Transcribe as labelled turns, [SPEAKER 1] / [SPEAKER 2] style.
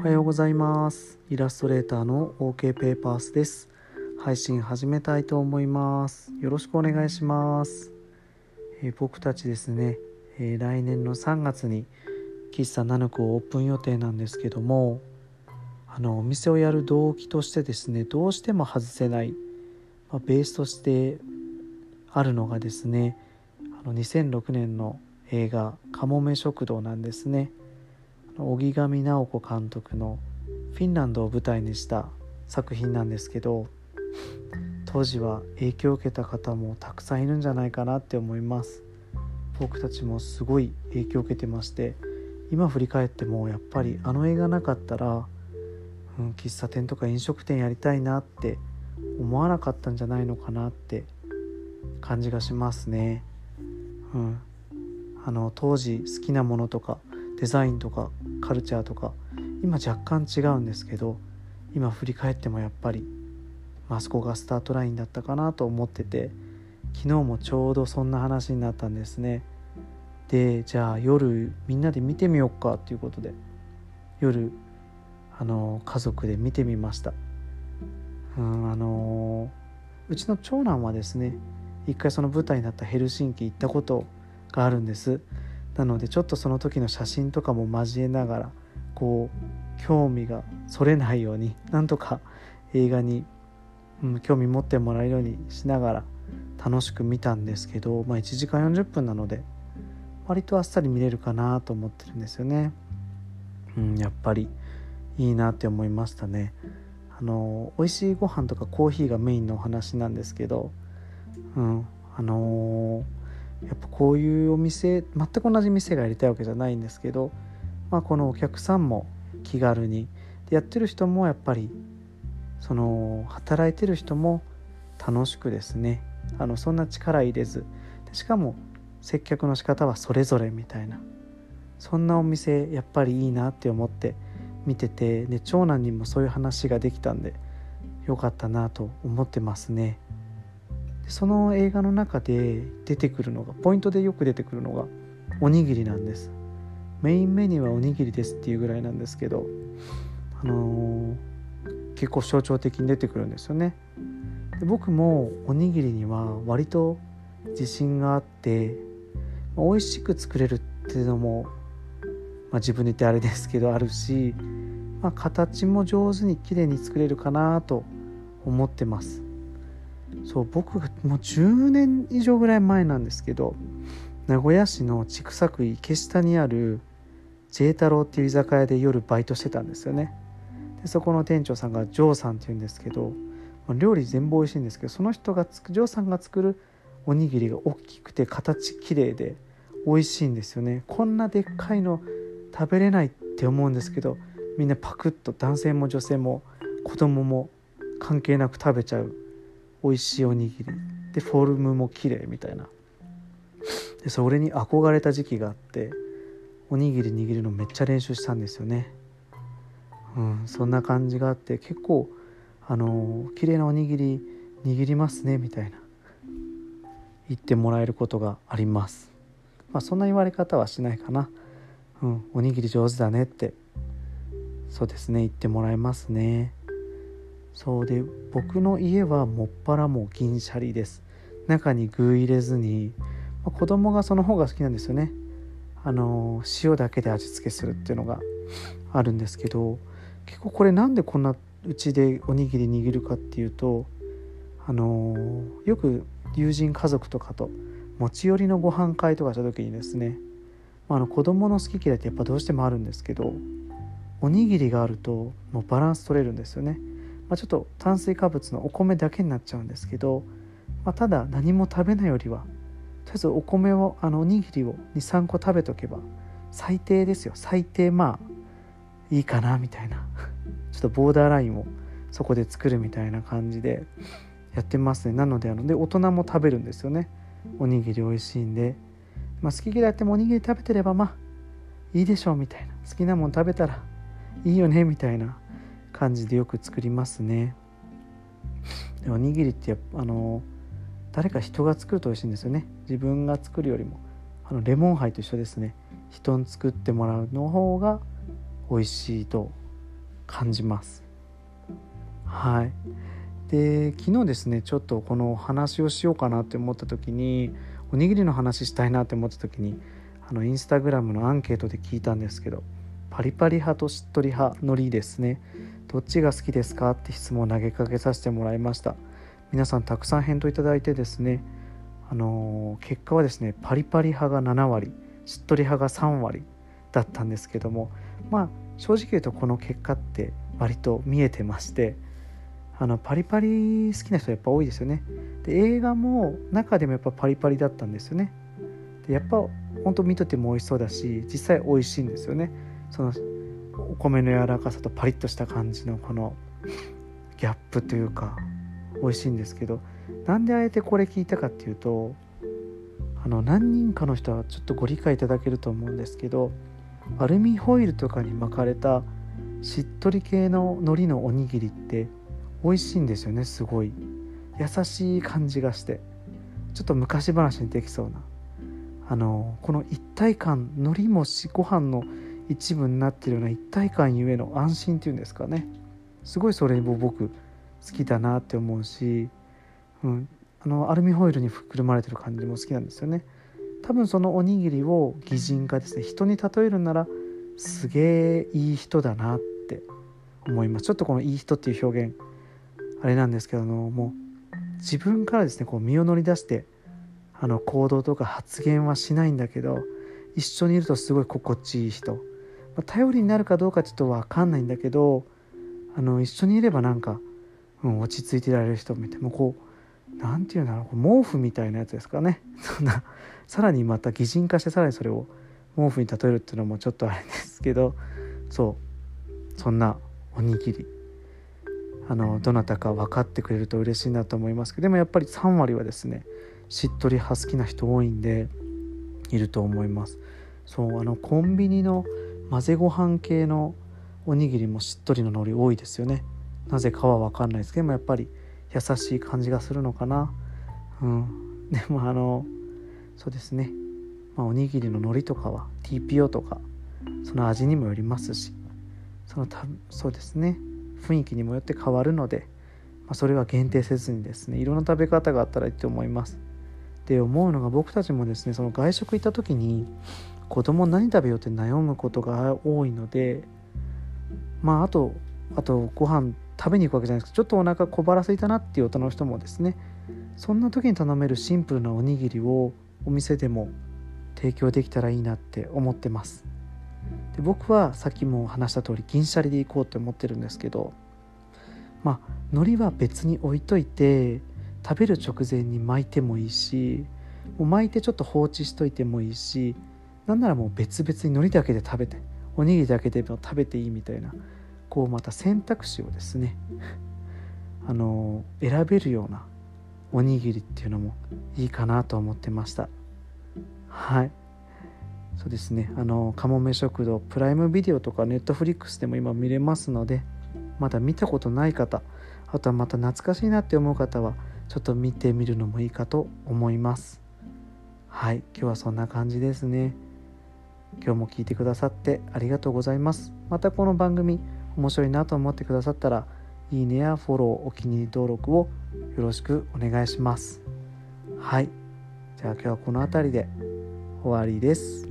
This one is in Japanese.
[SPEAKER 1] おはようございます。イラストレーターの OK ペーパースです。配信始めたいと思います。よろしくお願いします、えー僕たちですね、えー来年の3月に喫茶ナヌクをオープン予定なんですけどもあのお店をやる動機としてですねどうしても外せない、まあ、ベースとしてあるのがですねあの2006年の映画「かもめ食堂」なんですね。荻上直子監督のフィンランドを舞台にした作品なんですけど当時は影響を受けた方もたくさんいるんじゃないかなって思います僕たちもすごい影響を受けてまして今振り返ってもやっぱりあの映画なかったら、うん、喫茶店とか飲食店やりたいなって思わなかったんじゃないのかなって感じがしますね。うん、あの当時好きなものとかデザインとかカルチャーとか今若干違うんですけど今振り返ってもやっぱりマスコがスタートラインだったかなと思ってて昨日もちょうどそんな話になったんですね。でじゃあ夜みんなで見てみようかっていうことで夜あの家族で見てみました。うんあのうちの長男はですね一回その舞台になったヘルシンキ行ったことがあるんです。なのでちょっとその時の写真とかも交えながらこう興味がそれないように なんとか映画に、うん、興味持ってもらえるようにしながら楽しく見たんですけど、まあ、1時間40分なので割とあっさり見れるかなと思ってるんですよね。うん、やっぱりいいなって思いましたね。あの美味しいご飯とかコーヒーがメインのお話なんですけど、うん、あのーやっぱこういうお店全く同じ店がやりたいわけじゃないんですけど、まあ、このお客さんも気軽にでやってる人もやっぱりその働いてる人も楽しくですねあのそんな力入れずしかも接客の仕方はそれぞれみたいなそんなお店やっぱりいいなって思って見ててで長男にもそういう話ができたんでよかったなと思ってますね。その映画の中で出てくるのがポイントでよく出てくるのがおにぎりなんです。メインメニューはおにぎりですっていうぐらいなんですけどあのー結構象徴的に出てくるんですよね。で僕もおにぎりには割と自信があって、美味しく作れるっていうのも、まあ、自分で言ってあれですけどあるし、まあ、形も上手に綺麗に作れるかなと思ってます。そう僕がもう10年以上ぐらい前なんですけど名古屋市の千種区池下にある J 太郎っていう居酒屋で夜バイトしてたんですよね。でそこの店長さんがジョーさんっていうんですけど料理全部美味しいんですけどその人がつくジョーさんが作るおにぎりが大きくて形綺麗で美味しいんですよね。こんなでっかいの食べれないって思うんですけどみんなパクッと男性も女性も子供も関係なく食べちゃう美味しいおにぎり。でフォルムも綺麗みたいな。でそれに憧れた時期があっておにぎり握るのめっちゃ練習したんですよね。うんそんな感じがあって結構あの綺麗なおにぎり握りますねみたいな。言ってもらえることがあります。まあそんな言われ方はしないかな。うんおにぎり上手だねって。そうですね言ってもらえますね。そうで僕の家はもっぱらもう銀シャリです中に具入れずに、まあ、子供がその方が好きなんですよねあの塩だけで味付けするっていうのがあるんですけど結構これなんでこんなうちでおにぎり握るかっていうとあのよく友人家族とかと持ち寄りのご飯会とかした時にですね、まあ、あの子供の好き嫌いってやっぱどうしてもあるんですけどおにぎりがあるともうバランス取れるんですよね。まあ、ちょっと炭水化物のお米だけになっちゃうんですけど、まあ、ただ何も食べないよりはとりあえずお米をあのおにぎりを23個食べとけば最低ですよ。最低まあいいかなみたいな。ちょっとボーダーラインをそこで作るみたいな感じでやってますね。なのであので大人も食べるんですよね。おにぎり美味しいんで、まあ、好き嫌いってもおにぎり食べてればまあいいでしょうみたいな。好きなもん食べたらいいよねみたいな。感じでよく作りますね。おにぎりってやっぱあの誰か人が作ると美味しいんですよね。自分が作るよりもあのレモンハイと一緒ですね。人に作ってもらうの方が美味しいと感じます。はい。で昨日ですねちょっとこの話をしようかなって思った時におにぎりの話したいなって思った時にあのインスタグラムのアンケートで聞いたんですけどパリパリ派としっとり派のりですね。どっちが好きですかって質問を投げかけさせてもらいました。皆さんたくさん返答いただいてですねあのー、結果はですねパリパリ派が7割しっとり派が3割だったんですけどもまあ正直言うとこの結果って割と見えてましてあのパリパリ好きな人やっぱ多いですよね。で映画も中でもやっぱパリパリだったんですよね。でやっぱ本当見とても美味しそうだし実際美味しいんですよね。そのお米の柔らかさとパリッとした感じのこのギャップというか美味しいんですけどなんであえてこれ聞いたかっていうとあの何人かの人はちょっとご理解いただけると思うんですけどアルミホイルとかに巻かれたしっとり系の海苔のおにぎりって美味しいんですよねすごい。優しい感じがしてちょっと昔話にできそうな。あのこの一体感海苔もしご飯の一部になってるような一体感ゆえの安心っていうんですかね。すごいそれに僕好きだなって思うし、うん、あのアルミホイルにくるまれてる感じも好きなんですよね。多分そのおにぎりを擬人化ですね。人に例えるならすげえいい人だなって思います。ちょっとこのいい人っていう表現あれなんですけどもう自分からですねこう身を乗り出してあの行動とか発言はしないんだけど一緒にいるとすごい心地いい人、頼りになるかどうかちょっと分かんないんだけどあの一緒にいればなんか、うん、落ち着いていられる人見てもこう何て言うんだろう毛布みたいなやつですかね。そんなさらにまた擬人化してさらにそれを毛布に例えるっていうのもちょっとあれですけどそう。そんなおにぎり。あのどなたか分かってくれると嬉しいなと思いますけどでもやっぱり3割はですねしっとり派好きな人多いんでいると思います。そうあのコンビニの混ぜご飯系のおにぎりもしっとりの海苔多いですよね。なぜかは分かんないですけどもやっぱり優しい感じがするのかな。うん。でもあのそうですね、まあ、おにぎりの海苔とかは TPO とかその味にもよりますしそのたそうですね。雰囲気にもよって変わるので、まあ、それは限定せずにですねいろんな食べ方があったらいいと思います。で思うのが僕たちもですねその外食行った時に子供何食べようって悩むことが多いのでまああとあとご飯食べに行くわけじゃないですけどちょっとお腹小腹空いたなっていう大人の人もですねそんな時に頼めるシンプルなおにぎりをお店でも提供できたらいいなって思ってます。で僕はさっきも話した通り銀シャリで行こうって思ってるんですけどまあ海苔は別に置いといて食べる直前に巻いてもいいしもう巻いてちょっと放置しといてもいいしなんならもう別々に海苔だけで食べておにぎりだけでも食べていいみたいなこうまた選択肢をですね あの選べるようなおにぎりっていうのもいいかなと思ってました。はい。そうですね。あのかもめ食堂プライムビデオとかネットフリックスでも今見れますのでまだ見たことない方あとはまた懐かしいなって思う方はちょっと見てみるのもいいかと思います。はい。今日はそんな感じですね。今日も聞いてくださってありがとうございます。またこの番組面白いなと思ってくださったらいいねやフォローお気に入り登録をよろしくお願いします。はい。じゃあ今日はこの辺りで終わりです。